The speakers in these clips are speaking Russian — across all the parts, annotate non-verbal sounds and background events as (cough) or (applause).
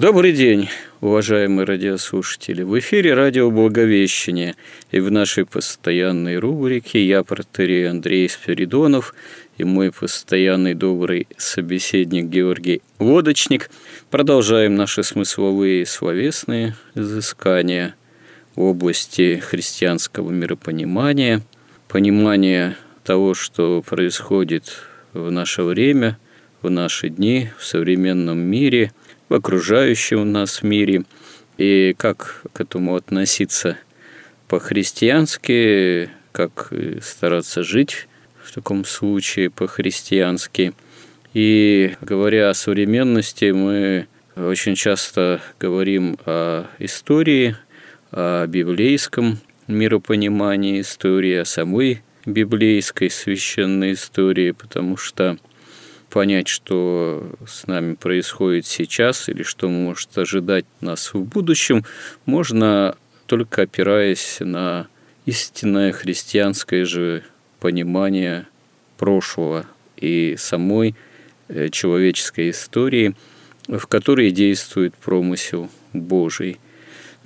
Добрый день, уважаемые радиослушатели. В эфире радио «Благовещение» и в нашей постоянной рубрике я, протерей Андрей Спиридонов, и мой постоянный добрый собеседник Георгий Лодочник продолжаем наши смысловые и словесные изыскания в области христианского миропонимания, понимания того, что происходит в наше время, в наши дни, в современном мире – в окружающем нас мире, и как к этому относиться по-христиански, как стараться жить в таком случае по-христиански. И говоря о современности, мы очень часто говорим о истории, о библейском миропонимании истории, о самой библейской священной истории, потому что понять, что с нами происходит сейчас или что может ожидать нас в будущем, можно только опираясь на истинное христианское же понимание прошлого и самой э, человеческой истории, в которой действует промысел Божий.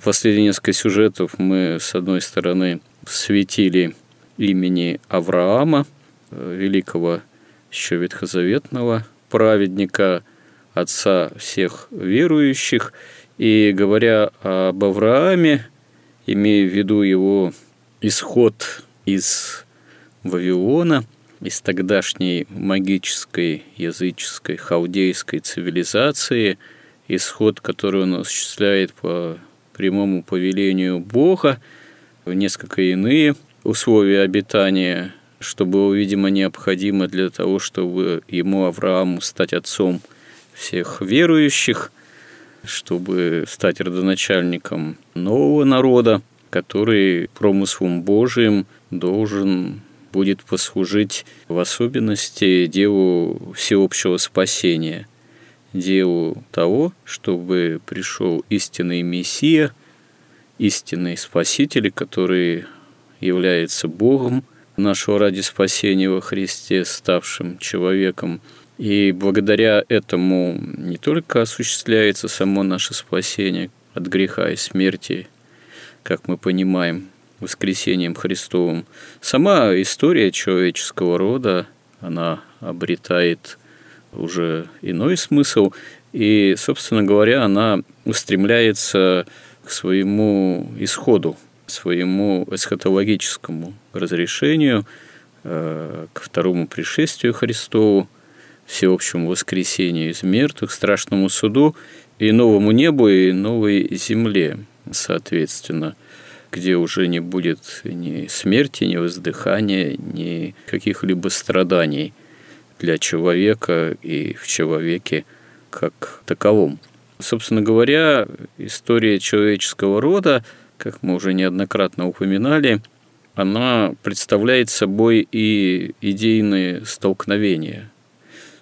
Последние несколько сюжетов мы, с одной стороны, светили имени Авраама, э, великого еще ветхозаветного праведника, отца всех верующих. И говоря об Аврааме, имея в виду его исход из Вавилона, из тогдашней магической, языческой, халдейской цивилизации, исход, который он осуществляет по прямому повелению Бога, в несколько иные условия обитания что было, видимо, необходимо для того, чтобы ему, Аврааму, стать отцом всех верующих, чтобы стать родоначальником нового народа, который промыслом Божиим должен будет послужить в особенности делу всеобщего спасения, делу того, чтобы пришел истинный Мессия, истинный Спаситель, который является Богом – нашего ради спасения во Христе, ставшим человеком. И благодаря этому не только осуществляется само наше спасение от греха и смерти, как мы понимаем, воскресением Христовым. Сама история человеческого рода, она обретает уже иной смысл, и, собственно говоря, она устремляется к своему исходу, своему эсхатологическому разрешению, э, к второму пришествию Христову, всеобщему воскресению из мертвых, страшному суду и новому небу и новой земле, соответственно, где уже не будет ни смерти, ни воздыхания, ни каких-либо страданий для человека и в человеке как таковом. Собственно говоря, история человеческого рода – как мы уже неоднократно упоминали, она представляет собой и идейные столкновения.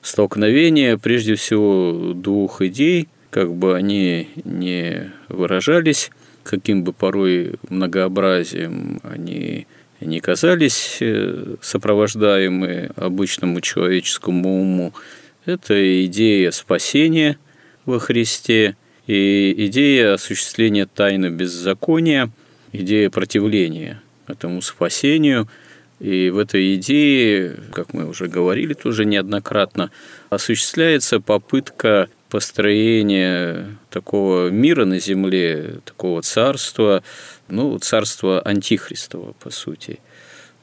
Столкновения, прежде всего, двух идей, как бы они не выражались, каким бы порой многообразием они не казались э, сопровождаемые обычному человеческому уму, это идея спасения во Христе – и идея осуществления тайны беззакония, идея противления этому спасению. И в этой идее, как мы уже говорили тоже неоднократно, осуществляется попытка построения такого мира на земле, такого царства, ну, царства антихристова, по сути.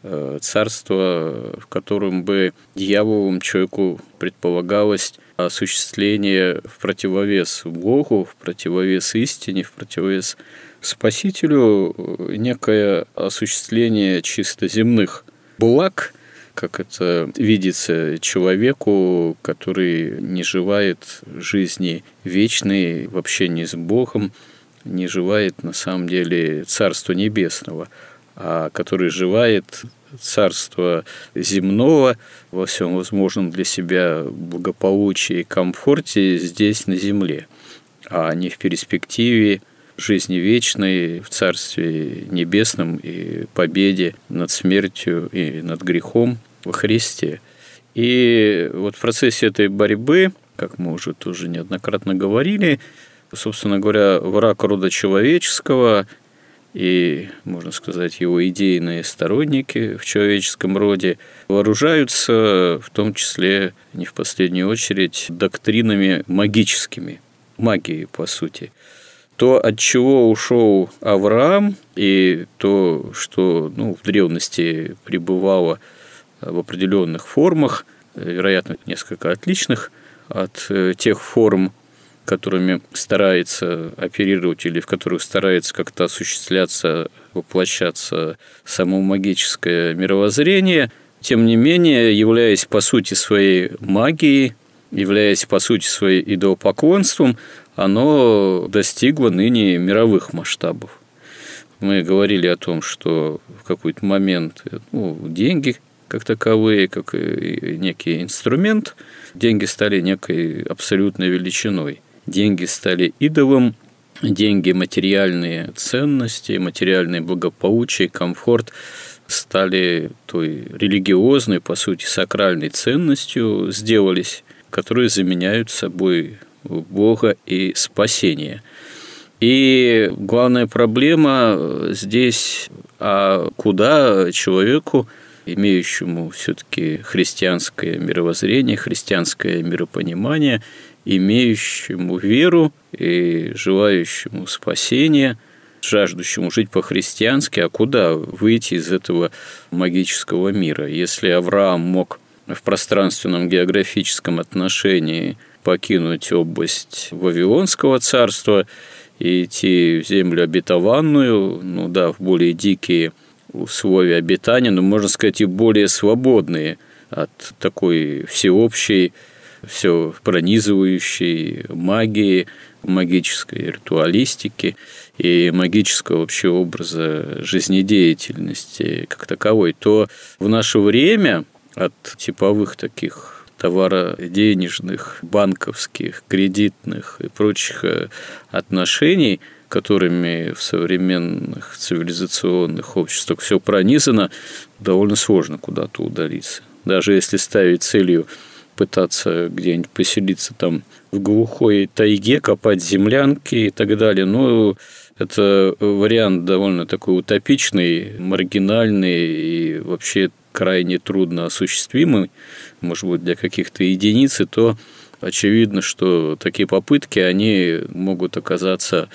Э, царство, в котором бы дьяволом человеку предполагалось осуществление в противовес Богу, в противовес истине, в противовес Спасителю. Некое осуществление чисто земных благ, как это видится человеку, который не желает жизни вечной в общении с Богом, не желает на самом деле Царства Небесного, а который желает царства земного во всем возможном для себя благополучии и комфорте здесь на земле, а не в перспективе жизни вечной в Царстве Небесном и победе над смертью и над грехом во Христе. И вот в процессе этой борьбы, как мы уже тоже неоднократно говорили, собственно говоря, враг рода человеческого и, можно сказать, его идейные сторонники в человеческом роде вооружаются, в том числе, не в последнюю очередь, доктринами магическими, магией, по сути. То, от чего ушел Авраам, и то, что ну, в древности пребывало в определенных формах, вероятно, несколько отличных от э, тех форм, которыми старается оперировать или в которых старается как-то осуществляться, воплощаться само магическое мировоззрение, тем не менее, являясь по сути своей магией, являясь по сути своей идолопоклонством, оно достигло ныне мировых масштабов. Мы говорили о том, что в какой-то момент ну, деньги как таковые, как некий инструмент, деньги стали некой абсолютной величиной – деньги стали идолом, деньги, материальные ценности, материальное благополучие, комфорт стали той религиозной, по сути, сакральной ценностью, сделались, которые заменяют собой Бога и спасение. И главная проблема здесь, а куда человеку, имеющему все-таки христианское мировоззрение, христианское миропонимание – имеющему веру и желающему спасения, жаждущему жить по-христиански, а куда выйти из этого магического мира? Если Авраам мог в пространственном географическом отношении покинуть область Вавилонского царства и идти в землю обетованную, ну да, в более дикие условия обитания, но, можно сказать, и более свободные от такой всеобщей все пронизывающей магии, магической ритуалистики и магического вообще образа жизнедеятельности как таковой, то в наше время от типовых таких товароденежных, банковских, кредитных и прочих э, отношений, которыми в современных цивилизационных обществах все пронизано, довольно сложно куда-то удалиться. Даже если ставить целью пытаться где-нибудь поселиться там в глухой тайге, копать землянки и так далее. Но это вариант довольно такой утопичный, маргинальный и вообще крайне трудно осуществимый, может быть, для каких-то единиц, и то очевидно, что такие попытки, они могут оказаться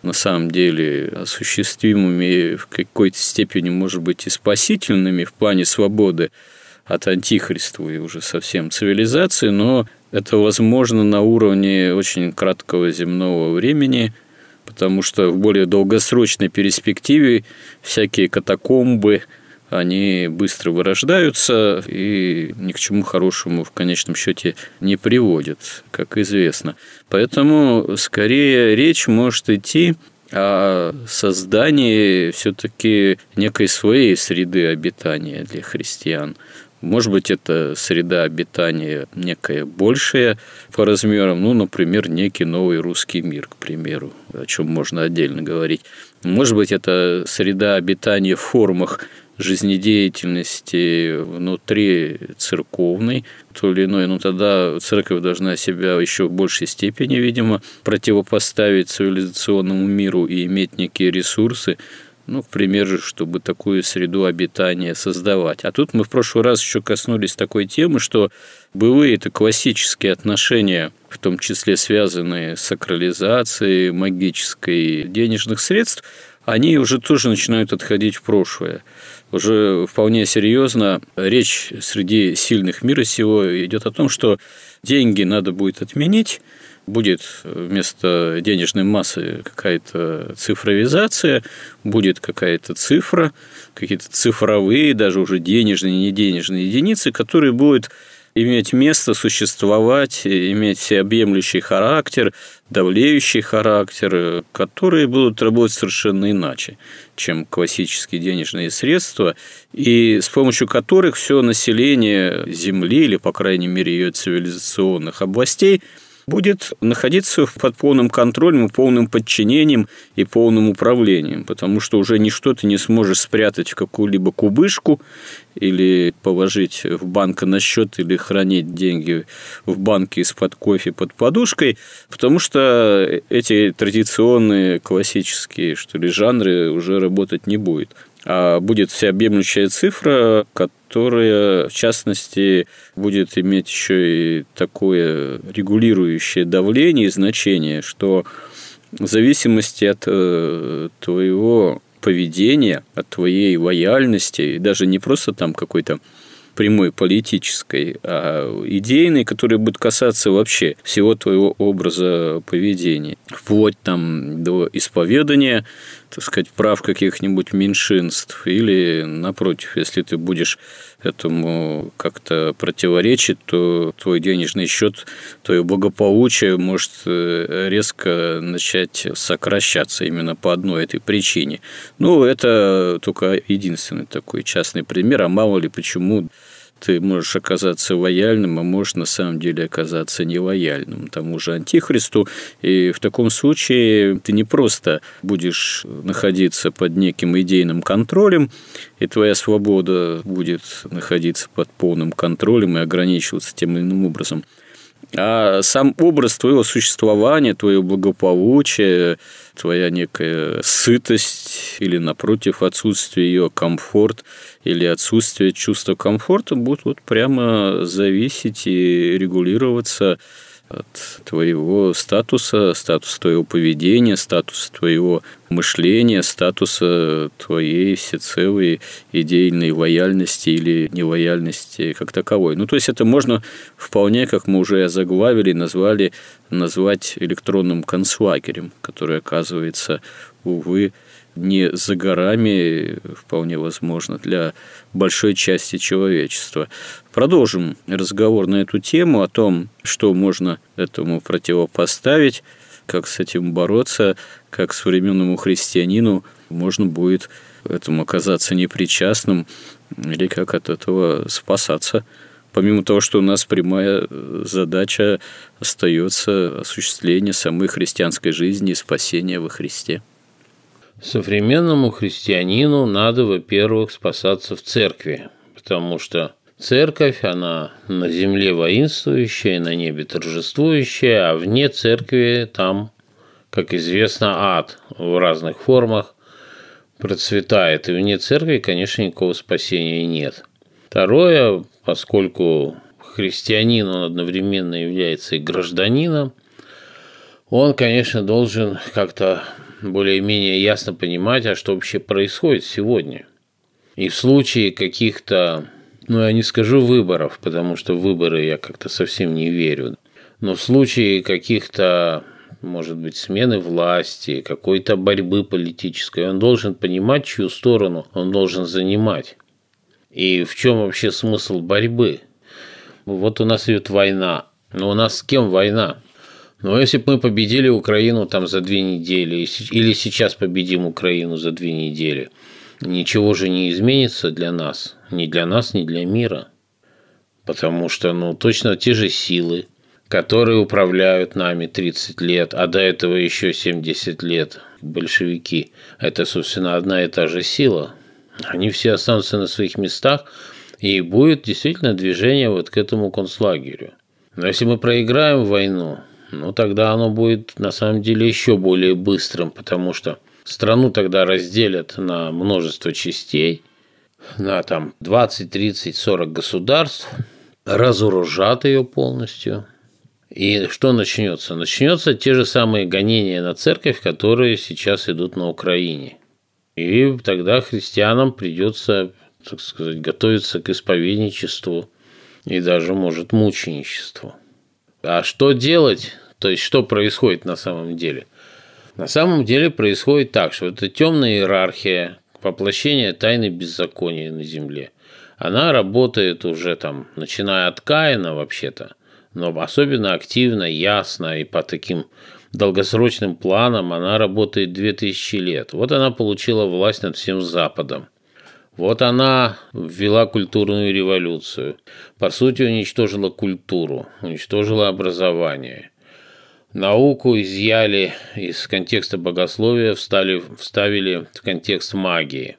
на самом деле осуществимыми в какой-то степени, может быть, и спасительными в плане свободы, от антихристовой уже совсем цивилизации, но это возможно на уровне очень краткого земного времени, потому что в более долгосрочной перспективе всякие катакомбы, они быстро вырождаются и ни к чему хорошему в конечном счете не приводят, как известно. Поэтому скорее речь может идти о создании все-таки некой своей среды обитания для христиан. Может быть, это среда обитания некая большая по размерам, ну, например, некий новый русский мир, к примеру, о чем можно отдельно говорить. Может быть, это среда обитания в формах жизнедеятельности внутри церковной, то или иное, но тогда церковь должна себя еще в большей степени, видимо, противопоставить цивилизационному миру и иметь некие ресурсы, ну, к примеру, чтобы такую среду обитания создавать. А тут мы в прошлый раз еще коснулись такой темы, что былые это классические отношения, в том числе связанные с сакрализацией магической денежных средств, они уже тоже начинают отходить в прошлое. Уже вполне серьезно речь среди сильных мира сего идет о том, что деньги надо будет отменить, будет вместо денежной массы какая-то цифровизация, будет какая-то цифра, какие-то цифровые, даже уже денежные, не денежные единицы, которые будут иметь место, существовать, иметь всеобъемлющий характер, давлеющий характер, которые будут работать совершенно иначе, чем классические денежные средства, и с помощью которых все население Земли, или, по крайней мере, ее цивилизационных областей, будет находиться под полным контролем и полным подчинением и полным управлением, потому что уже ничто ты не сможешь спрятать в какую-либо кубышку или положить в банк на счет или хранить деньги в банке из-под кофе под подушкой, потому что эти традиционные классические что ли жанры уже работать не будет будет всеобъемлющая цифра, которая, в частности, будет иметь еще и такое регулирующее давление и значение, что в зависимости от э, твоего поведения, от твоей лояльности, и даже не просто там какой-то прямой политической, а идейной, которая будет касаться вообще всего твоего образа поведения, вплоть там до исповедания, так сказать, прав каких-нибудь меньшинств, или, напротив, если ты будешь этому как-то противоречить, то твой денежный счет, твое благополучие может э, резко начать сокращаться именно по одной этой причине. Ну, это только единственный такой частный пример, а мало ли почему ты можешь оказаться лояльным, а можешь на самом деле оказаться нелояльным тому же Антихристу. И в таком случае ты не просто будешь находиться под неким идейным контролем, и твоя свобода будет находиться под полным контролем и ограничиваться тем или иным образом – а сам образ твоего существования, твое благополучие, твоя некая сытость или, напротив, отсутствие ее комфорт или отсутствие чувства комфорта будут вот прямо зависеть и регулироваться от твоего статуса, статуса твоего поведения, статуса твоего мышления, статуса твоей всецелой идейной лояльности или нелояльности как таковой. Ну, то есть это можно вполне, как мы уже заглавили, назвали, назвать электронным концлагерем, который, оказывается, увы, не за горами, вполне возможно, для большой части человечества. Продолжим разговор на эту тему о том, что можно этому противопоставить, как с этим бороться, как современному христианину можно будет этому оказаться непричастным или как от этого спасаться. Помимо того, что у нас прямая задача остается осуществление самой христианской жизни и спасения во Христе. Современному христианину надо, во-первых, спасаться в церкви, потому что церковь, она на земле воинствующая, на небе торжествующая, а вне церкви там, как известно, ад в разных формах процветает. И вне церкви, конечно, никакого спасения нет. Второе, поскольку христианин, он одновременно является и гражданином, он, конечно, должен как-то более-менее ясно понимать, а что вообще происходит сегодня. И в случае каких-то, ну я не скажу выборов, потому что выборы я как-то совсем не верю, но в случае каких-то, может быть, смены власти, какой-то борьбы политической, он должен понимать, чью сторону он должен занимать. И в чем вообще смысл борьбы? Вот у нас идет война. Но у нас с кем война? Но если бы мы победили Украину там за две недели, или сейчас победим Украину за две недели, ничего же не изменится для нас, ни для нас, ни для мира. Потому что, ну, точно те же силы, которые управляют нами 30 лет, а до этого еще 70 лет, большевики, это, собственно, одна и та же сила. Они все останутся на своих местах, и будет действительно движение вот к этому концлагерю. Но если мы проиграем войну, ну тогда оно будет на самом деле еще более быстрым, потому что страну тогда разделят на множество частей, на там 20, 30, 40 государств, разоружат ее полностью. И что начнется? Начнется те же самые гонения на церковь, которые сейчас идут на Украине. И тогда христианам придется, так сказать, готовиться к исповедничеству и даже, может, мученичеству. А что делать? То есть, что происходит на самом деле? На самом деле происходит так, что это темная иерархия, воплощение тайны беззакония на земле. Она работает уже там, начиная от Каина вообще-то, но особенно активно, ясно и по таким долгосрочным планам она работает 2000 лет. Вот она получила власть над всем Западом. Вот она ввела культурную революцию. По сути, уничтожила культуру, уничтожила образование. Науку изъяли из контекста богословия, встали, вставили в контекст магии.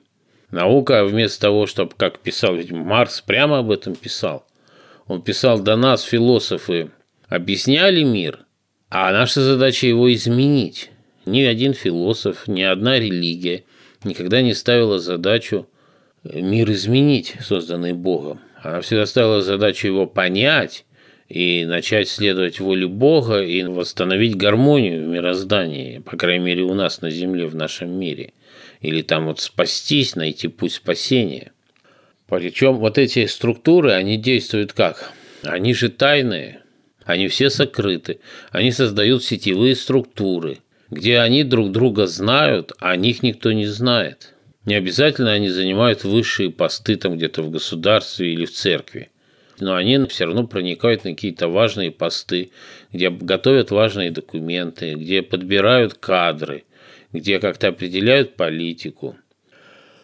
Наука вместо того, чтобы, как писал, ведь Маркс прямо об этом писал. Он писал, до нас философы объясняли мир, а наша задача его изменить. Ни один философ, ни одна религия никогда не ставила задачу мир изменить, созданный Богом. Она всегда ставила задачу его понять и начать следовать воле Бога и восстановить гармонию в мироздании, по крайней мере, у нас на Земле, в нашем мире. Или там вот спастись, найти путь спасения. Причем вот эти структуры, они действуют как? Они же тайные, они все сокрыты, они создают сетевые структуры, где они друг друга знают, а о них никто не знает – не обязательно они занимают высшие посты там где-то в государстве или в церкви. Но они все равно проникают на какие-то важные посты, где готовят важные документы, где подбирают кадры, где как-то определяют политику.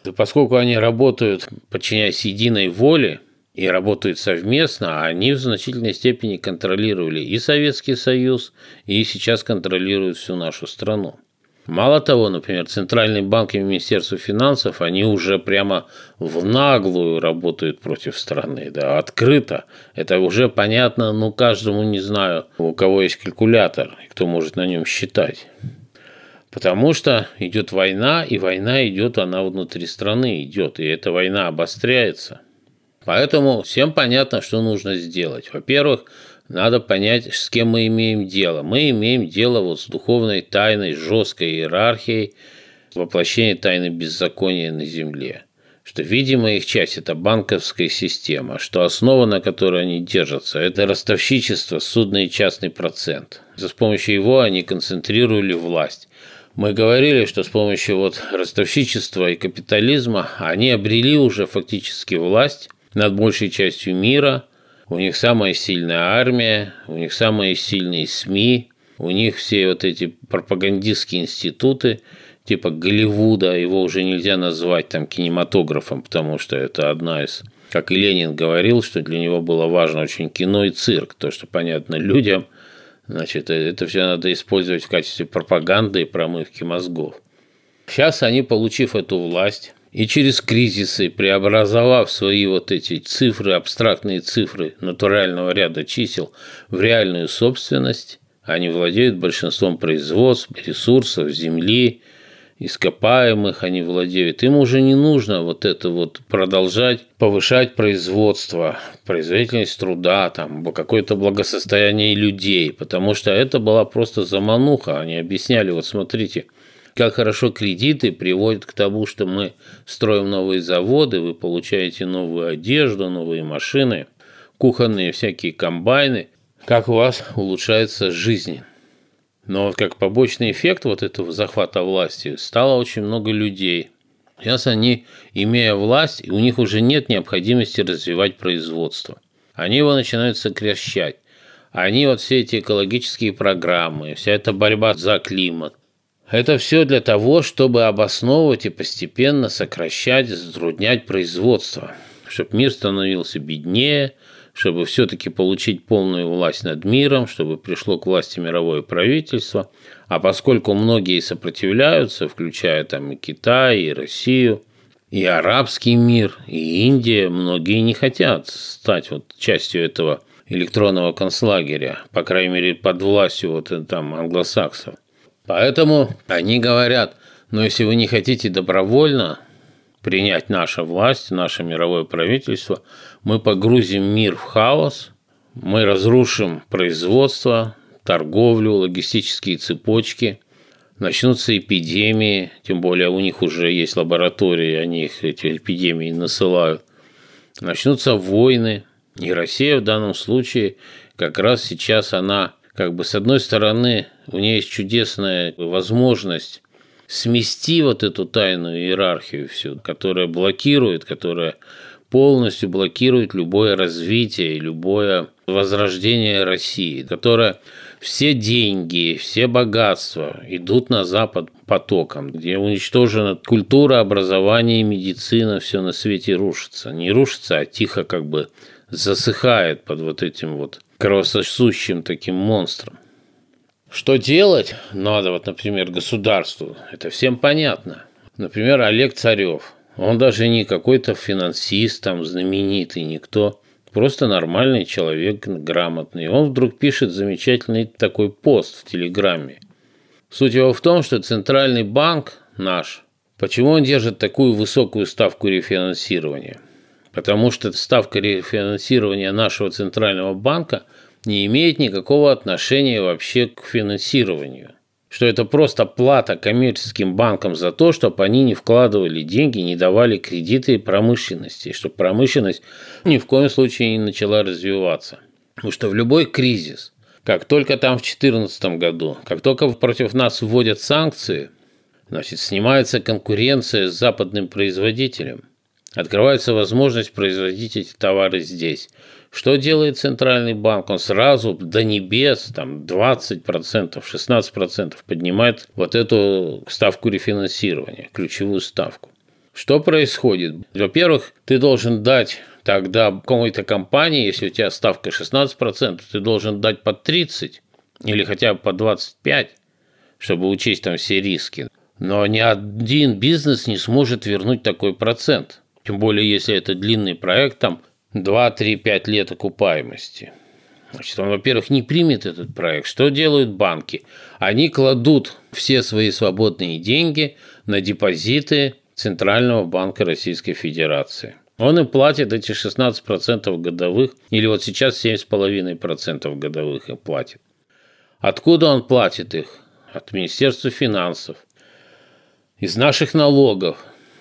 И поскольку они работают, подчиняясь единой воле, и работают совместно, они в значительной степени контролировали и Советский Союз, и сейчас контролируют всю нашу страну. Мало того, например, Центральный банк и Министерство финансов, они уже прямо в наглую работают против страны, да, открыто. Это уже понятно, ну, каждому, не знаю, у кого есть калькулятор, и кто может на нем считать. Потому что идет война, и война идет, она внутри страны идет, и эта война обостряется. Поэтому всем понятно, что нужно сделать. Во-первых, надо понять, с кем мы имеем дело. Мы имеем дело вот с духовной тайной, жесткой иерархией, воплощение тайны беззакония на земле. Что видимая их часть – это банковская система, что основа, на которой они держатся – это ростовщичество, судный и частный процент. С помощью его они концентрировали власть. Мы говорили, что с помощью вот ростовщичества и капитализма они обрели уже фактически власть над большей частью мира – у них самая сильная армия, у них самые сильные СМИ, у них все вот эти пропагандистские институты, типа Голливуда, его уже нельзя назвать там кинематографом, потому что это одна из как и Ленин говорил, что для него было важно очень кино и цирк, то, что понятно людям, значит, это все надо использовать в качестве пропаганды и промывки мозгов. Сейчас они, получив эту власть, и через кризисы, преобразовав свои вот эти цифры, абстрактные цифры натурального ряда чисел в реальную собственность, они владеют большинством производств, ресурсов, земли, ископаемых они владеют. Им уже не нужно вот это вот продолжать повышать производство, производительность труда, там, какое-то благосостояние людей, потому что это была просто замануха. Они объясняли, вот смотрите – как хорошо кредиты приводят к тому, что мы строим новые заводы, вы получаете новую одежду, новые машины, кухонные всякие комбайны, как у вас улучшается жизнь. Но как побочный эффект вот этого захвата власти стало очень много людей. Сейчас они, имея власть, у них уже нет необходимости развивать производство. Они его начинают сокращать. Они вот все эти экологические программы, вся эта борьба за климат, это все для того, чтобы обосновывать и постепенно сокращать, затруднять производство, чтобы мир становился беднее, чтобы все-таки получить полную власть над миром, чтобы пришло к власти мировое правительство. А поскольку многие сопротивляются, включая там и Китай, и Россию, и арабский мир, и Индия, многие не хотят стать вот частью этого электронного концлагеря, по крайней мере, под властью вот там англосаксов. Поэтому они говорят, но если вы не хотите добровольно принять нашу власть, наше мировое правительство, мы погрузим мир в хаос, мы разрушим производство, торговлю, логистические цепочки, начнутся эпидемии, тем более у них уже есть лаборатории, они их эти эпидемии насылают. Начнутся войны, и Россия в данном случае как раз сейчас она, как бы с одной стороны, у нее есть чудесная возможность смести вот эту тайную иерархию всю, которая блокирует, которая полностью блокирует любое развитие и любое возрождение России, которая все деньги, все богатства идут на Запад потоком, где уничтожена культура, образование, медицина, все на свете рушится. Не рушится, а тихо как бы засыхает под вот этим вот кровососущим таким монстром. Что делать надо, вот, например, государству? Это всем понятно. Например, Олег Царев. Он даже не какой-то финансист, там, знаменитый, никто. Просто нормальный человек, грамотный. Он вдруг пишет замечательный такой пост в Телеграме. Суть его в том, что Центральный банк наш, почему он держит такую высокую ставку рефинансирования? Потому что ставка рефинансирования нашего Центрального банка не имеет никакого отношения вообще к финансированию что это просто плата коммерческим банкам за то, чтобы они не вкладывали деньги, не давали кредиты промышленности, чтобы промышленность ни в коем случае не начала развиваться. Потому что в любой кризис, как только там в 2014 году, как только против нас вводят санкции, значит, снимается конкуренция с западным производителем, открывается возможность производить эти товары здесь – что делает Центральный банк? Он сразу до небес, там 20%, 16% поднимает вот эту ставку рефинансирования, ключевую ставку. Что происходит? Во-первых, ты должен дать тогда какой-то компании, если у тебя ставка 16%, ты должен дать по 30 или хотя бы по 25, чтобы учесть там все риски. Но ни один бизнес не сможет вернуть такой процент. Тем более, если это длинный проект, там 2-3-5 лет окупаемости. Значит, он, во-первых, не примет этот проект. Что делают банки? Они кладут все свои свободные деньги на депозиты Центрального банка Российской Федерации. Он им платит эти 16% годовых, или вот сейчас 7,5% годовых им платит. Откуда он платит их? От Министерства финансов. Из наших налогов.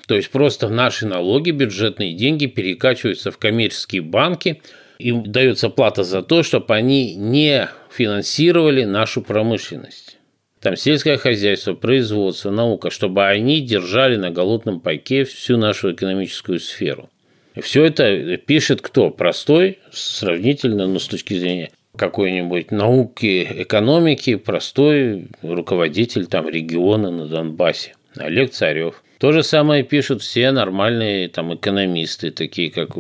То есть просто наши налоги, бюджетные деньги перекачиваются в коммерческие банки, им дается плата за то, чтобы они не финансировали нашу промышленность. Там сельское хозяйство, производство, наука, чтобы они держали на голодном пайке всю нашу экономическую сферу. И все это пишет кто? Простой, сравнительно, ну, с точки зрения какой-нибудь науки, экономики, простой руководитель там региона на Донбассе, Олег Царев – то же самое пишут все нормальные там экономисты, такие как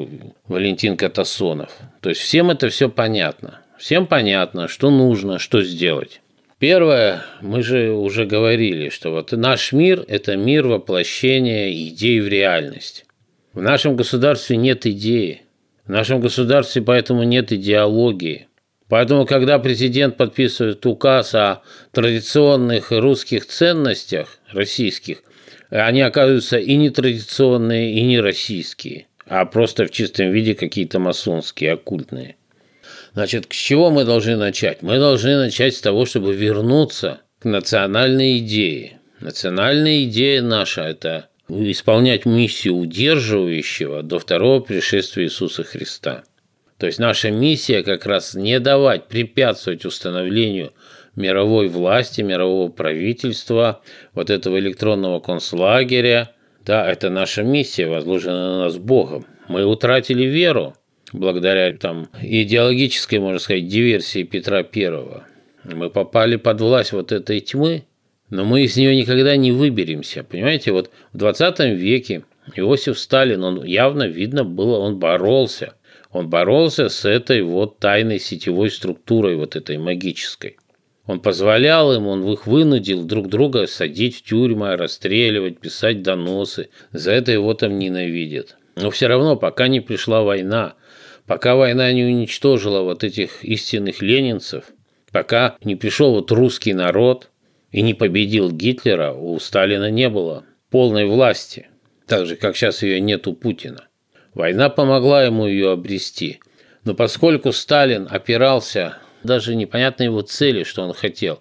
Валентин Катасонов. То есть всем это все понятно. Всем понятно, что нужно, что сделать. Первое, мы же уже говорили, что вот наш мир – это мир воплощения идей в реальность. В нашем государстве нет идеи. В нашем государстве поэтому нет идеологии. Поэтому, когда президент подписывает указ о традиционных русских ценностях российских, они оказываются и нетрадиционные, и не российские, а просто в чистом виде какие-то масонские, оккультные. Значит, с чего мы должны начать? Мы должны начать с того, чтобы вернуться к национальной идее. Национальная идея наша – это исполнять миссию удерживающего до второго пришествия Иисуса Христа. То есть наша миссия как раз не давать препятствовать установлению мировой власти, мирового правительства, вот этого электронного концлагеря. Да, это наша миссия, возложена на нас Богом. Мы утратили веру благодаря там, идеологической, можно сказать, диверсии Петра Первого. Мы попали под власть вот этой тьмы, но мы из нее никогда не выберемся. Понимаете, вот в 20 веке Иосиф Сталин, он явно видно было, он боролся. Он боролся с этой вот тайной сетевой структурой, вот этой магической. Он позволял им, он их вынудил друг друга садить в тюрьмы, расстреливать, писать доносы. За это его там ненавидят. Но все равно, пока не пришла война, пока война не уничтожила вот этих истинных ленинцев, пока не пришел вот русский народ и не победил Гитлера, у Сталина не было полной власти, так же, как сейчас ее нет у Путина. Война помогла ему ее обрести. Но поскольку Сталин опирался даже непонятно его цели, что он хотел.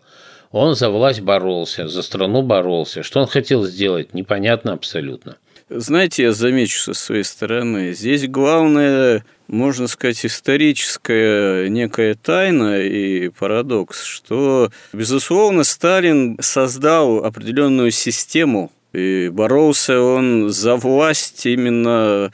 Он за власть боролся, за страну боролся. Что он хотел сделать, непонятно абсолютно. Знаете, я замечу со своей стороны, здесь главное, можно сказать, историческая некая тайна и парадокс, что, безусловно, Сталин создал определенную систему, и боролся он за власть именно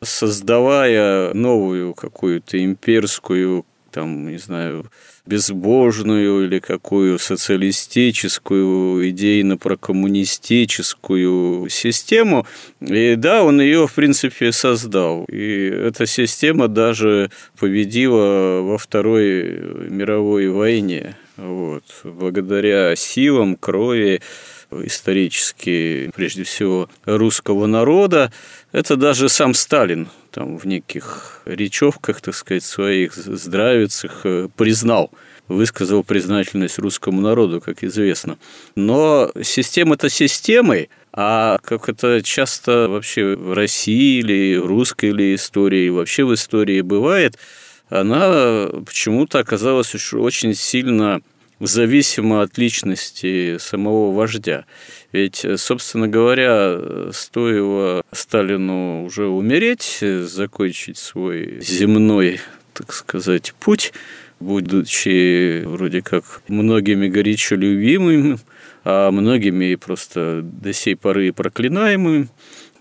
создавая новую какую-то имперскую там, не знаю, безбожную или какую социалистическую, идейно-прокоммунистическую систему. И да, он ее, в принципе, создал. И эта система даже победила во Второй мировой войне. Вот. Благодаря силам, крови, исторически, прежде всего, русского народа, это даже сам Сталин там в неких речевках, так сказать, своих здравицах э, признал высказал признательность русскому народу, как известно. Но система-то системой, а как это часто вообще в России или русской или истории, вообще в истории бывает, она почему-то оказалась очень сильно зависимо от личности самого вождя. Ведь, собственно говоря, стоило Сталину уже умереть, закончить свой земной, так сказать, путь, будучи вроде как многими горячо любимым, а многими просто до сей поры проклинаемым,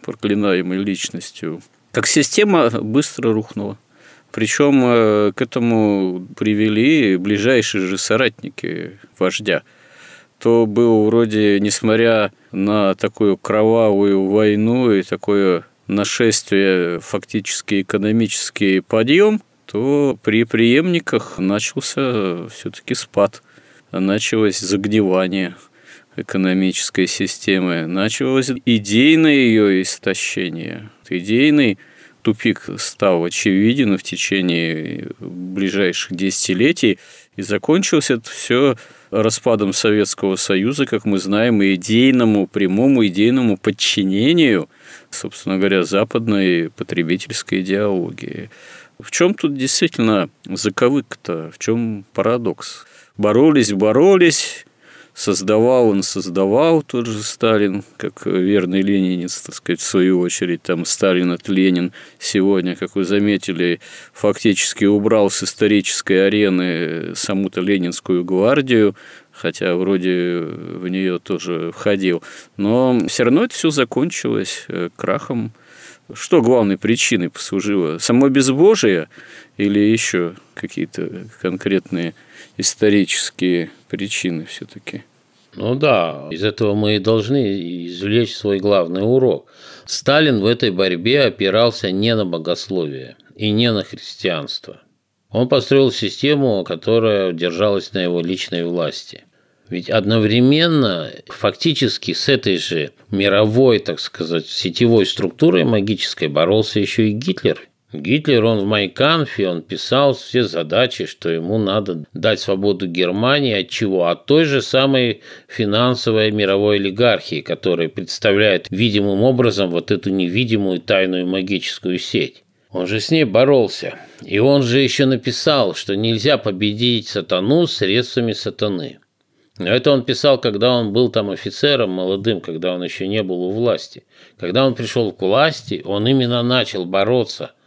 проклинаемой личностью, как система быстро рухнула. Причем э, к этому привели ближайшие же соратники вождя. То был вроде, несмотря на такую кровавую войну и такое нашествие, фактически экономический подъем, то при преемниках начался все-таки спад, началось загнивание экономической системы, началось идейное ее истощение. Идейный тупик стал очевиден в течение ближайших десятилетий, и закончилось это все распадом Советского Союза, как мы знаем, и идейному, прямому идейному подчинению, собственно говоря, западной потребительской идеологии. В чем тут действительно заковык-то, в чем парадокс? Боролись, боролись, создавал он, создавал тот же Сталин, как верный ленинец, так сказать, в свою очередь, там Сталин от Ленин сегодня, как вы заметили, фактически убрал с исторической арены саму-то Ленинскую гвардию, хотя вроде в нее тоже входил. Но все равно это все закончилось э, крахом. Что главной причиной послужило? Само безбожие или еще какие-то конкретные исторические причины все-таки? Ну да, из этого мы и должны извлечь свой главный урок. Сталин в этой борьбе опирался не на богословие и не на христианство. Он построил систему, которая держалась на его личной власти. Ведь одновременно, фактически с этой же мировой, так сказать, сетевой структурой магической боролся еще и Гитлер – Гитлер, он в Майканфе, он писал все задачи, что ему надо дать свободу Германии от чего? От той же самой финансовой мировой олигархии, которая представляет видимым образом вот эту невидимую тайную магическую сеть. Он же с ней боролся. И он же еще написал, что нельзя победить сатану средствами сатаны. Но это он писал, когда он был там офицером молодым, когда он еще не был у власти. Когда он пришел к власти, он именно начал бороться –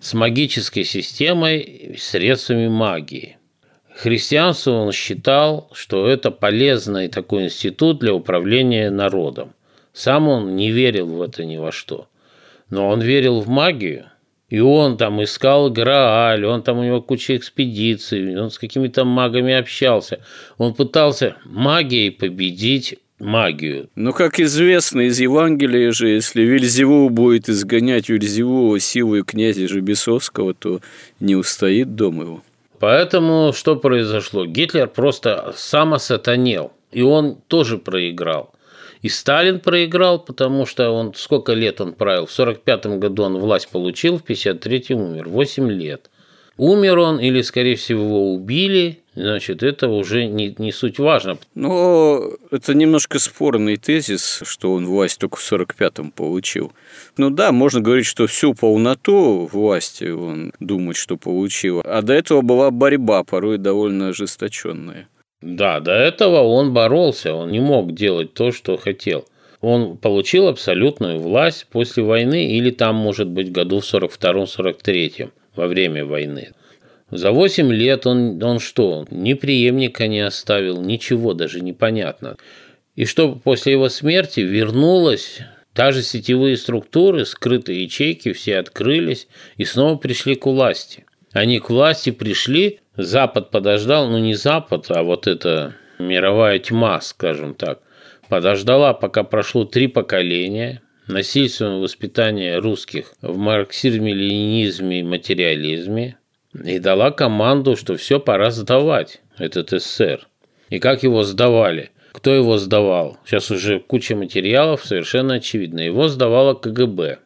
с магической системой средствами магии. Христианство он считал, что это полезный такой институт для управления народом. Сам он не верил в это ни во что. Но он верил в магию, и он там искал Грааль, он там у него куча экспедиций, он с какими-то магами общался. Он пытался магией победить магию. Но, как известно из Евангелия же, если Вельзеву будет изгонять Вельзеву силой князя Жебесовского, то не устоит дом его. Поэтому что произошло? Гитлер просто самосатанел, и он тоже проиграл. И Сталин проиграл, потому что он сколько лет он правил? В 45 году он власть получил, в 53 умер, 8 лет. Умер он или, скорее всего, его убили, значит, это уже не, не суть важно. Но это немножко спорный тезис, что он власть только в 45-м получил. Ну да, можно говорить, что всю полноту власти он думает, что получил. А до этого была борьба, порой довольно ожесточенная. Да, до этого он боролся, он не мог делать то, что хотел. Он получил абсолютную власть после войны или там, может быть, году в 42-43 во время войны. За 8 лет он, он что, ни преемника не оставил, ничего даже непонятно. И что после его смерти вернулась даже сетевые структуры, скрытые ячейки, все открылись и снова пришли к власти. Они к власти пришли, Запад подождал, ну не Запад, а вот эта мировая тьма, скажем так, подождала, пока прошло три поколения насильственного воспитания русских в марксизме, ленинизме и материализме и дала команду, что все пора сдавать, этот СССР. И как его сдавали? Кто его сдавал? Сейчас уже куча материалов, совершенно очевидно. Его сдавала КГБ.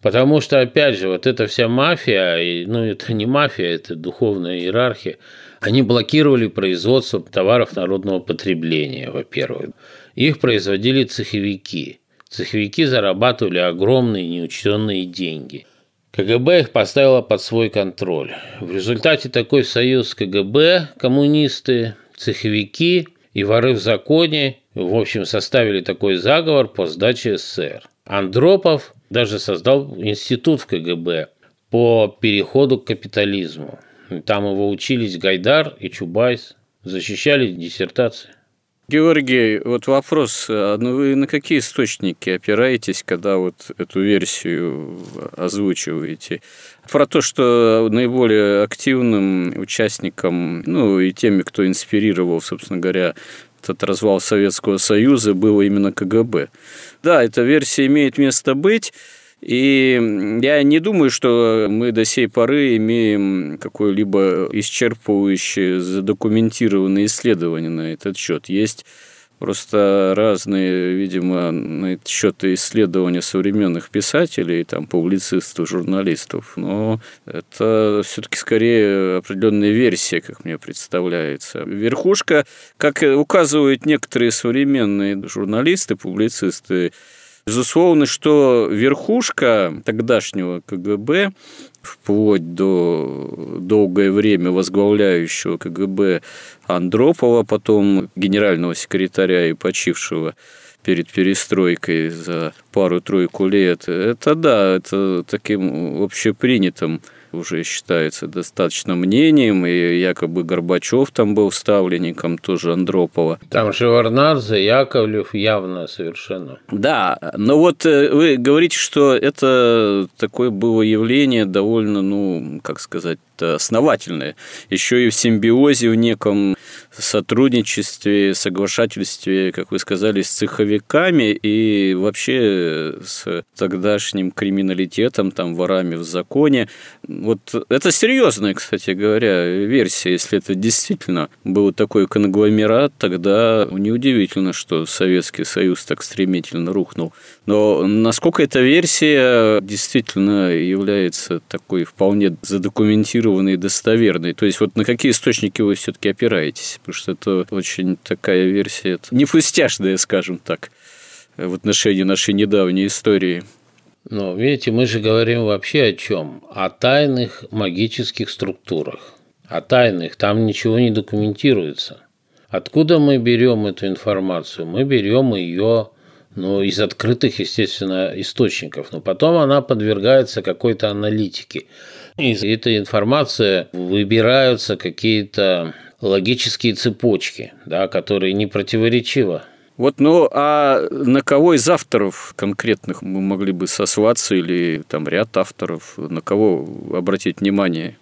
Потому что, опять же, вот эта вся мафия, ну это не мафия, это духовная иерархия, они блокировали производство товаров народного потребления, во-первых. Их производили цеховики. Цеховики зарабатывали огромные неучтенные деньги. КГБ их поставила под свой контроль. В результате такой союз КГБ, коммунисты, цеховики и воры в законе, в общем, составили такой заговор по сдаче СССР. Андропов даже создал институт в КГБ по переходу к капитализму. Там его учились Гайдар и Чубайс, защищали диссертации. Георгий, вот вопрос, а ну вы на какие источники опираетесь, когда вот эту версию озвучиваете? Про то, что наиболее активным участником, ну и теми, кто инспирировал, собственно говоря, этот развал Советского Союза, было именно КГБ. Да, эта версия имеет место быть. И я не думаю, что мы до сей поры имеем какое-либо исчерпывающее задокументированное исследование на этот счет. Есть просто разные, видимо, на этот счет исследования современных писателей, там, публицистов, журналистов, но это все-таки скорее определенная версия, как мне представляется. Верхушка, как указывают некоторые современные журналисты, публицисты, Безусловно, что верхушка тогдашнего КГБ, вплоть до долгое время возглавляющего КГБ Андропова, потом генерального секретаря и почившего перед перестройкой за пару-тройку лет, это да, это таким общепринятым уже считается достаточно мнением, и якобы Горбачев там был ставленником тоже Андропова. Там Шеварнадзе, Яковлев явно совершенно. Да, но вот э, вы говорите, что это такое было явление довольно, ну, как сказать, основательное. Еще и в симбиозе, в неком сотрудничестве, соглашательстве, как вы сказали, с цеховиками и вообще с тогдашним криминалитетом, там, ворами в законе. Вот это серьезная, кстати говоря, версия. Если это действительно был такой конгломерат, тогда неудивительно, что Советский Союз так стремительно рухнул. Но насколько эта версия действительно является такой вполне задокументированной и достоверной? То есть вот на какие источники вы все-таки опираетесь? Потому что это очень такая версия, это не пустяшная, скажем так, в отношении нашей недавней истории. Но, видите, мы же говорим вообще о чем? О тайных магических структурах. О тайных, там ничего не документируется. Откуда мы берем эту информацию? Мы берем ее ну, из открытых, естественно, источников. Но потом она подвергается какой-то аналитике. Из этой информации выбираются какие-то логические цепочки, да, которые не противоречивы. Вот, ну, а на кого из авторов конкретных мы могли бы сослаться или там ряд авторов, на кого обратить внимание?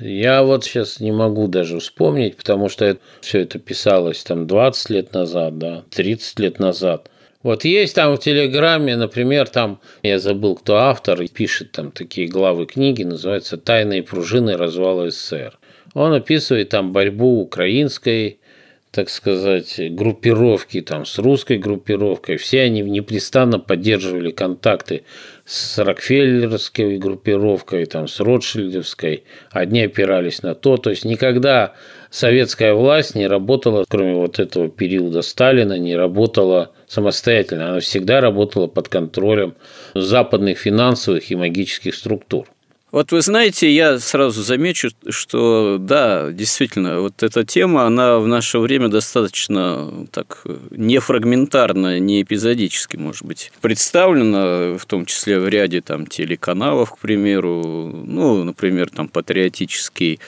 Я вот сейчас не могу даже вспомнить, потому что это, все это писалось там 20 лет назад, да, 30 лет назад. Вот есть там в Телеграме, например, там, я забыл, кто автор, пишет там такие главы книги, называются «Тайные пружины развала СССР». Он описывает там борьбу украинской, так сказать, группировки там с русской группировкой. Все они непрестанно поддерживали контакты с Рокфеллеровской группировкой, там, с Ротшильдовской. Одни опирались на то. То есть никогда советская власть не работала, кроме вот этого периода Сталина, не работала самостоятельно. Она всегда работала под контролем западных финансовых и магических структур. Вот вы знаете, я сразу замечу, что да, действительно, вот эта тема, она в наше время достаточно так не фрагментарно, не эпизодически, может быть, представлена, в том числе в ряде там телеканалов, к примеру, ну, например, там патриотический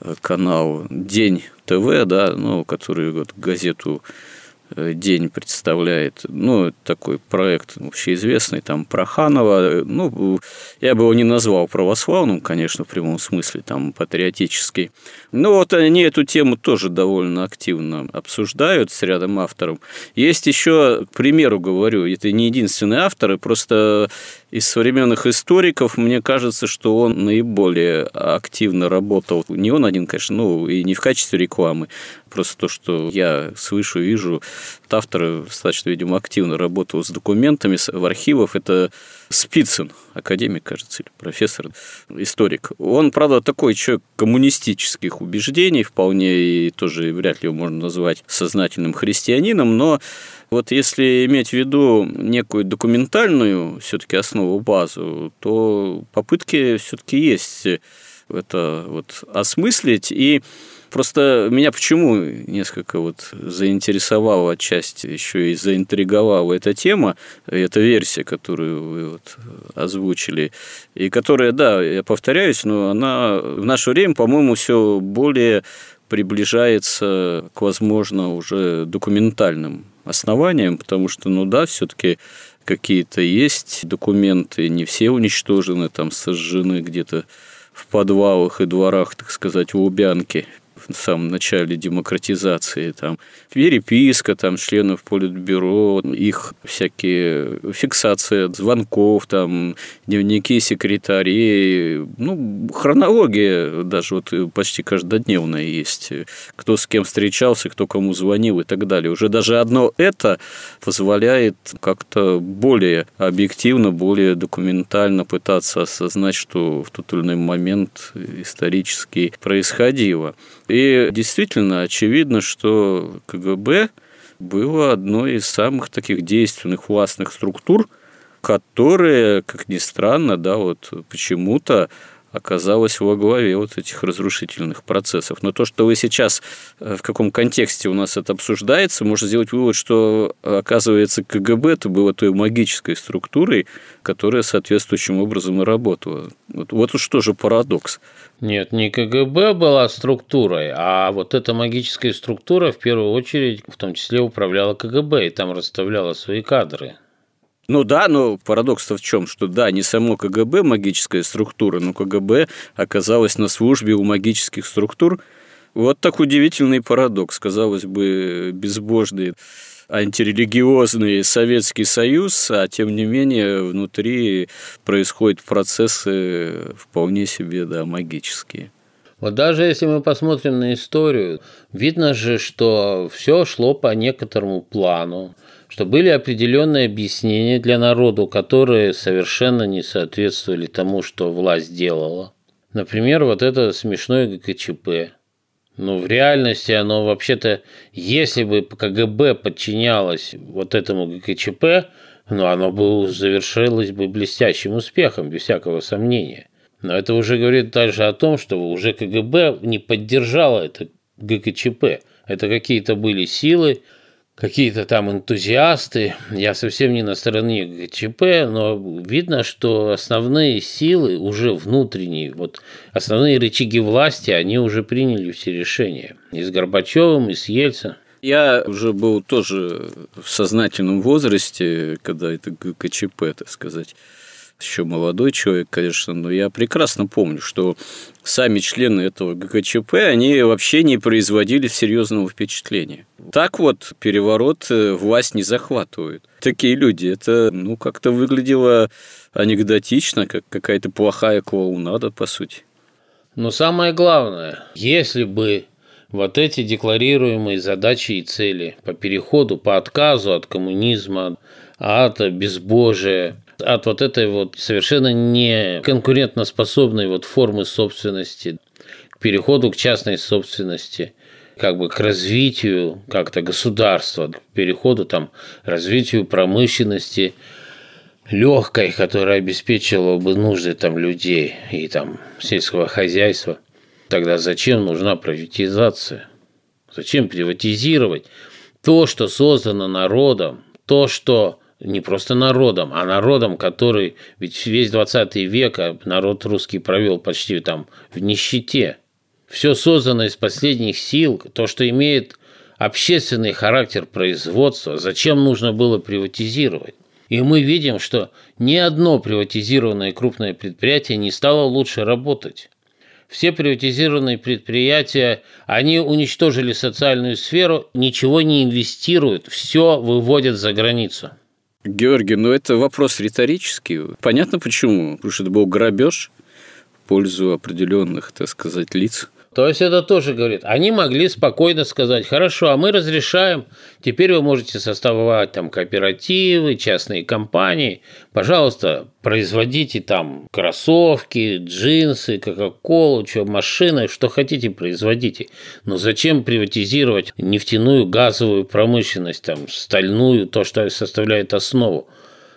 э, канал «День ТВ», да, ну, который вот газету Э, день представляет, ну, такой проект общеизвестный, там, Проханова, ну, я бы его не назвал православным, конечно, в прямом смысле, там, патриотический. Но вот они эту тему тоже довольно активно обсуждают с рядом авторов. Есть еще, к примеру говорю, это не единственные авторы, просто из современных историков, мне кажется, что он наиболее активно работал. Не он один, конечно, ну и не в качестве рекламы, просто то, что я слышу, вижу. Автор достаточно, видимо, активно работал с документами в архивах. Это Спицын, академик, кажется, или профессор, историк. Он, правда, такой человек коммунистических убеждений вполне, и тоже вряд ли его можно назвать сознательным христианином, но вот если иметь в виду некую документальную все-таки основу базу, то попытки все-таки есть это вот осмыслить. И просто меня почему несколько вот заинтересовала отчасти, еще и заинтриговала эта тема, эта версия, которую вы вот озвучили, и которая, да, я повторяюсь, но она в наше время, по-моему, все более приближается к, возможно, уже документальным основаниям, потому что, ну да, все-таки какие-то есть документы, не все уничтожены, там сожжены где-то в подвалах и дворах, так сказать, в Лубянке в самом начале демократизации, там, переписка там, членов Политбюро, их всякие фиксация звонков, там, дневники секретарей, ну, хронология даже вот почти каждодневная есть, кто с кем встречался, кто кому звонил и так далее. Уже даже одно это позволяет как-то более объективно, более документально пытаться осознать, что в тот или иной момент исторически происходило. И действительно очевидно, что КГБ было одной из самых таких действенных властных структур, которые, как ни странно, да, вот почему-то оказалась во главе вот этих разрушительных процессов. Но то, что вы сейчас, э, в каком контексте у нас это обсуждается, можно сделать вывод, что, оказывается, КГБ это было той магической структурой, которая соответствующим образом и работала. Вот, вот уж тоже парадокс. Нет, не КГБ была структурой, а вот эта магическая структура в первую очередь в том числе управляла КГБ и там расставляла свои кадры. Ну да, но парадокс-то в чем, что да, не само КГБ магическая структура, но КГБ оказалась на службе у магических структур. Вот так удивительный парадокс, казалось бы, безбожный антирелигиозный Советский Союз, а тем не менее внутри происходят процессы вполне себе да, магические. Вот даже если мы посмотрим на историю, видно же, что все шло по некоторому плану что были определенные объяснения для народу, которые совершенно не соответствовали тому, что власть делала. Например, вот это смешное ГКЧП. Но в реальности оно вообще-то, если бы КГБ подчинялось вот этому ГКЧП, ну, оно бы завершилось бы блестящим успехом, без всякого сомнения. Но это уже говорит также о том, что уже КГБ не поддержало это ГКЧП. Это какие-то были силы, какие-то там энтузиасты. Я совсем не на стороне ГЧП, но видно, что основные силы уже внутренние, вот основные рычаги власти, они уже приняли все решения. И с Горбачевым, и с Ельцином. Я уже был тоже в сознательном возрасте, когда это ГКЧП, так сказать, еще молодой человек, конечно, но я прекрасно помню, что сами члены этого ГКЧП, они вообще не производили серьезного впечатления. Так вот, переворот э, власть не захватывает. Такие люди, это, ну, как-то выглядело анекдотично, как какая-то плохая клоунада, по сути. Но самое главное, если бы вот эти декларируемые задачи и цели по переходу, по отказу от коммунизма, от безбожия, от вот этой вот совершенно не конкурентоспособной вот формы собственности к переходу к частной собственности, как бы к развитию как-то государства, к переходу там развитию промышленности. легкой, которая обеспечивала бы нужды там людей и там сельского хозяйства, тогда зачем нужна приватизация? Зачем приватизировать то, что создано народом, то, что не просто народом, а народом, который ведь весь 20 век а народ русский провел почти там в нищете. Все создано из последних сил, то, что имеет общественный характер производства, зачем нужно было приватизировать? И мы видим, что ни одно приватизированное крупное предприятие не стало лучше работать. Все приватизированные предприятия, они уничтожили социальную сферу, ничего не инвестируют, все выводят за границу. Георгий, ну это вопрос риторический. Понятно почему. Потому что это был грабеж в пользу определенных, так сказать, лиц. То есть это тоже говорит, они могли спокойно сказать, хорошо, а мы разрешаем, теперь вы можете составать там кооперативы, частные компании, пожалуйста, производите там кроссовки, джинсы, кока-колу, что, машины, что хотите, производите. Но зачем приватизировать нефтяную, газовую промышленность, там, стальную, то, что составляет основу?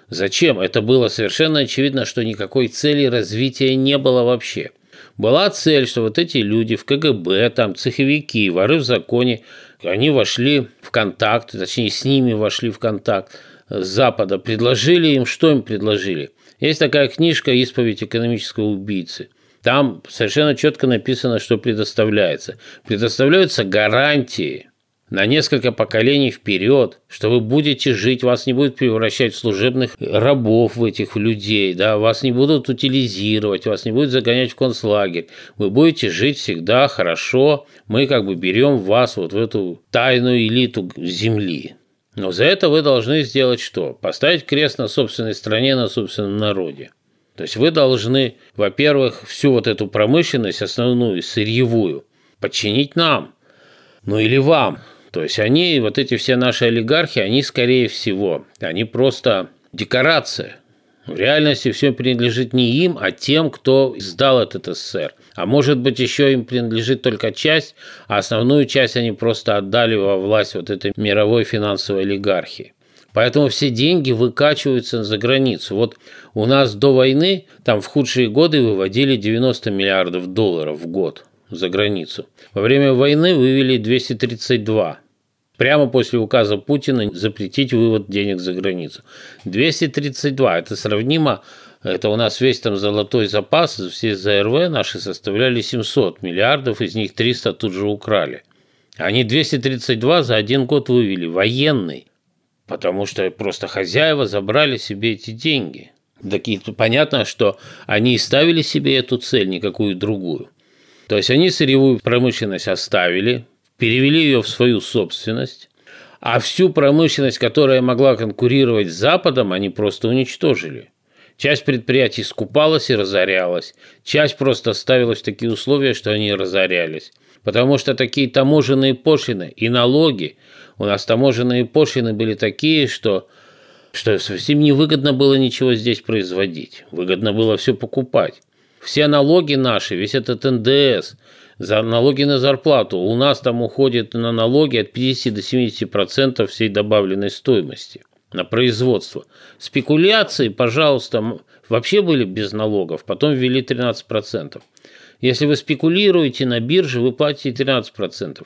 Зачем? Это было совершенно очевидно, что никакой цели развития не было вообще – была цель, что вот эти люди в КГБ, там цеховики, воры в законе, они вошли в контакт, точнее с ними вошли в контакт с Запада, предложили им, что им предложили? Есть такая книжка «Исповедь экономического убийцы». Там совершенно четко написано, что предоставляется. Предоставляются гарантии на несколько поколений вперед, что вы будете жить, вас не будут превращать в служебных рабов в этих людей, да, вас не будут утилизировать, вас не будут загонять в концлагерь, вы будете жить всегда хорошо, мы как бы берем вас вот в эту тайную элиту земли. Но за это вы должны сделать что? Поставить крест на собственной стране, на собственном народе. То есть вы должны, во-первых, всю вот эту промышленность, основную, сырьевую, подчинить нам, ну или вам, то есть они, вот эти все наши олигархи, они скорее всего, они просто декорация. В реальности все принадлежит не им, а тем, кто сдал этот СССР. А может быть, еще им принадлежит только часть, а основную часть они просто отдали во власть вот этой мировой финансовой олигархии. Поэтому все деньги выкачиваются за границу. Вот у нас до войны, там в худшие годы выводили 90 миллиардов долларов в год за границу. Во время войны вывели 232 прямо после указа Путина запретить вывод денег за границу. 232 – это сравнимо это у нас весь там золотой запас, все ЗРВ наши составляли 700 миллиардов, из них 300 тут же украли. Они 232 за один год вывели, военный, потому что просто хозяева забрали себе эти деньги. Такие, понятно, что они ставили себе эту цель, никакую другую. То есть они сырьевую промышленность оставили, перевели ее в свою собственность, а всю промышленность, которая могла конкурировать с Западом, они просто уничтожили. Часть предприятий скупалась и разорялась, часть просто ставилась в такие условия, что они разорялись. Потому что такие таможенные пошлины и налоги, у нас таможенные пошлины были такие, что что совсем невыгодно было ничего здесь производить. Выгодно было все покупать. Все налоги наши, весь этот НДС, за налоги на зарплату, у нас там уходит на налоги от 50 до 70 процентов всей добавленной стоимости на производство. Спекуляции, пожалуйста, вообще были без налогов, потом ввели 13 процентов. Если вы спекулируете на бирже, вы платите 13%.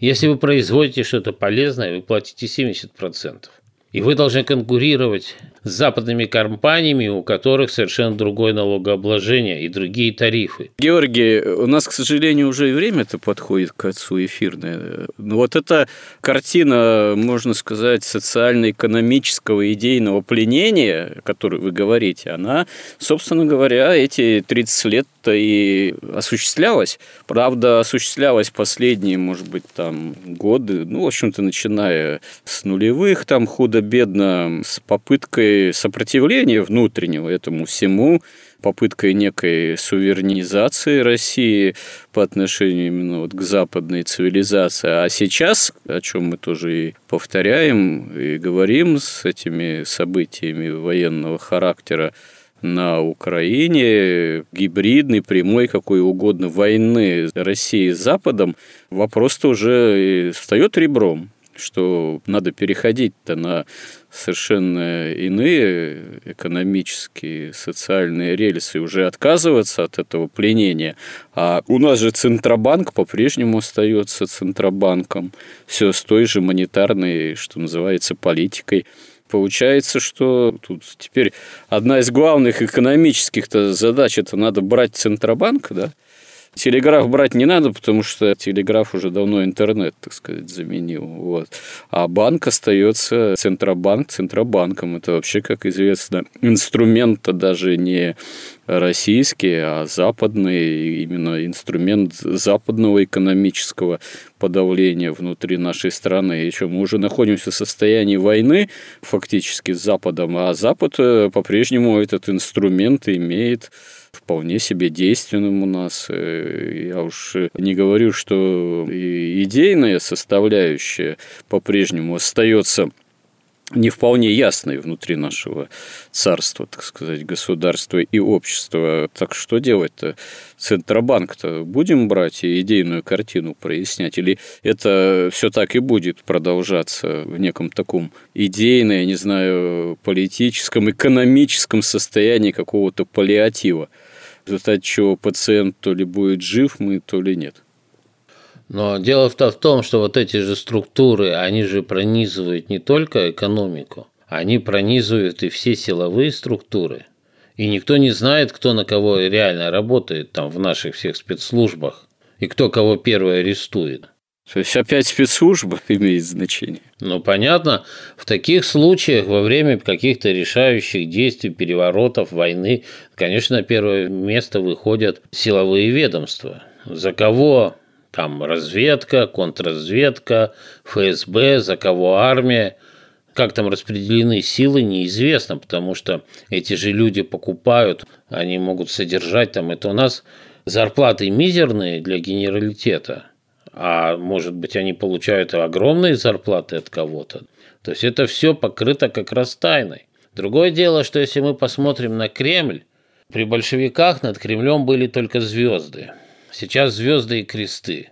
Если вы производите что-то полезное, вы платите 70%. И вы должны конкурировать с западными компаниями, у которых совершенно другое налогообложение и другие тарифы. Георгий, у нас, к сожалению, уже и время-то подходит к отцу эфирное. Но вот эта картина, можно сказать, социально-экономического идейного пленения, о которой вы говорите, она, собственно говоря, эти 30 лет то и осуществлялась. Правда, осуществлялась последние, может быть, там годы, ну, в общем-то, начиная с нулевых, там худо-бедно, с попыткой сопротивления внутреннего этому всему, попыткой некой суверенизации России по отношению именно вот к западной цивилизации. А сейчас, о чем мы тоже и повторяем и говорим с этими событиями военного характера, на Украине, гибридной, прямой, какой угодно войны России с Западом, вопрос-то уже встает ребром. Что надо переходить-то на совершенно иные экономические, социальные рельсы, уже отказываться от этого пленения. А у нас же Центробанк по-прежнему остается Центробанком, все с той же монетарной, что называется, политикой. Получается, что тут теперь одна из главных экономических задач – это надо брать Центробанк, да, Телеграф брать не надо, потому что телеграф уже давно интернет, так сказать, заменил. Вот. А банк остается Центробанк Центробанком. Это вообще, как известно, инструмент даже не российский, а западный, именно инструмент западного экономического подавления внутри нашей страны. Что, мы уже находимся в состоянии войны фактически с Западом, а Запад э, по-прежнему этот инструмент имеет вполне себе действенным у нас. Э, я уж не говорю, что идейная составляющая по-прежнему остается не вполне ясной внутри нашего царства, так сказать, государства и общества. Так что делать-то? Центробанк-то будем брать и идейную картину прояснять? Или это все так и будет продолжаться в неком таком идейном, я не знаю, политическом, экономическом состоянии какого-то паллиатива? В результате чего пациент то ли будет жив мы, то ли нет. Но дело в том, что вот эти же структуры, они же пронизывают не только экономику, они пронизывают и все силовые структуры. И никто не знает, кто на кого реально работает там в наших всех спецслужбах, и кто кого первый арестует. То есть опять спецслужба (laughs) имеет значение. Ну, понятно. В таких случаях, во время каких-то решающих действий, переворотов, войны, конечно, на первое место выходят силовые ведомства. За кого там разведка, контрразведка, ФСБ, за кого армия. Как там распределены силы, неизвестно, потому что эти же люди покупают, они могут содержать там. Это у нас зарплаты мизерные для генералитета – а может быть они получают огромные зарплаты от кого-то. То есть это все покрыто как раз тайной. Другое дело, что если мы посмотрим на Кремль, при большевиках над Кремлем были только звезды. Сейчас звезды и кресты.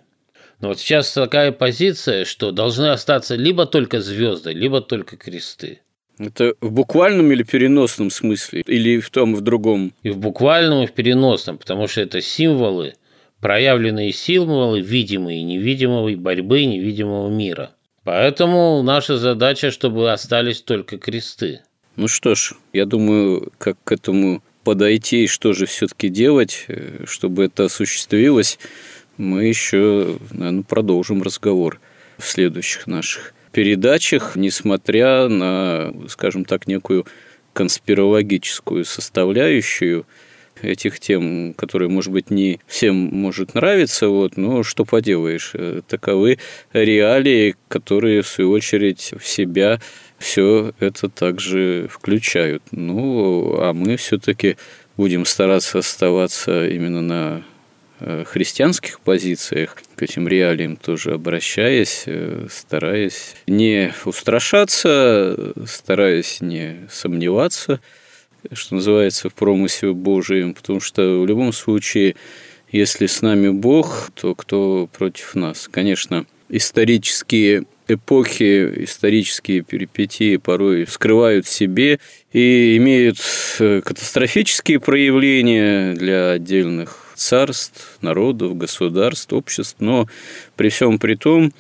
Но вот сейчас такая позиция, что должны остаться либо только звезды, либо только кресты. Это в буквальном или переносном смысле? Или в том, в другом? И в буквальном, и в переносном, потому что это символы, проявленные символы видимой и невидимой борьбы невидимого мира. Поэтому наша задача, чтобы остались только кресты. Ну что ж, я думаю, как к этому подойти и что же все-таки делать, э, чтобы это осуществилось, мы еще, наверное, продолжим разговор в следующих наших передачах, несмотря на, скажем так, некую конспирологическую составляющую – этих тем, которые, может быть, не всем может нравиться, вот, но что поделаешь, э, таковы реалии, которые, в свою очередь, в себя все это также включают. Ну, а мы все-таки будем стараться оставаться именно на э, христианских позициях, к этим реалиям тоже обращаясь, э, стараясь не устрашаться, стараясь не сомневаться – что называется, в промысле Божием, потому что в любом случае, если с нами Бог, то кто против нас? Конечно, исторические эпохи, исторические перипетии порой скрывают себе и имеют э, катастрофические проявления для отдельных царств, народов, государств, обществ, но при всем при том,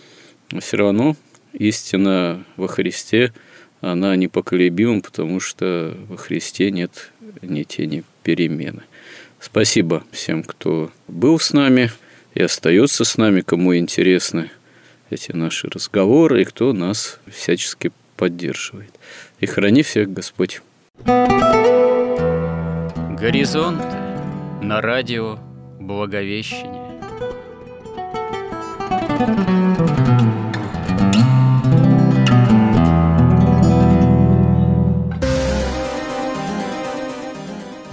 все равно истина во Христе – она непоколебима, потому что во Христе нет ни тени перемены. Спасибо всем, кто был с нами и остается с нами, кому интересны эти наши разговоры и кто нас всячески поддерживает. И храни всех Господь. Горизонт на радио Благовещение.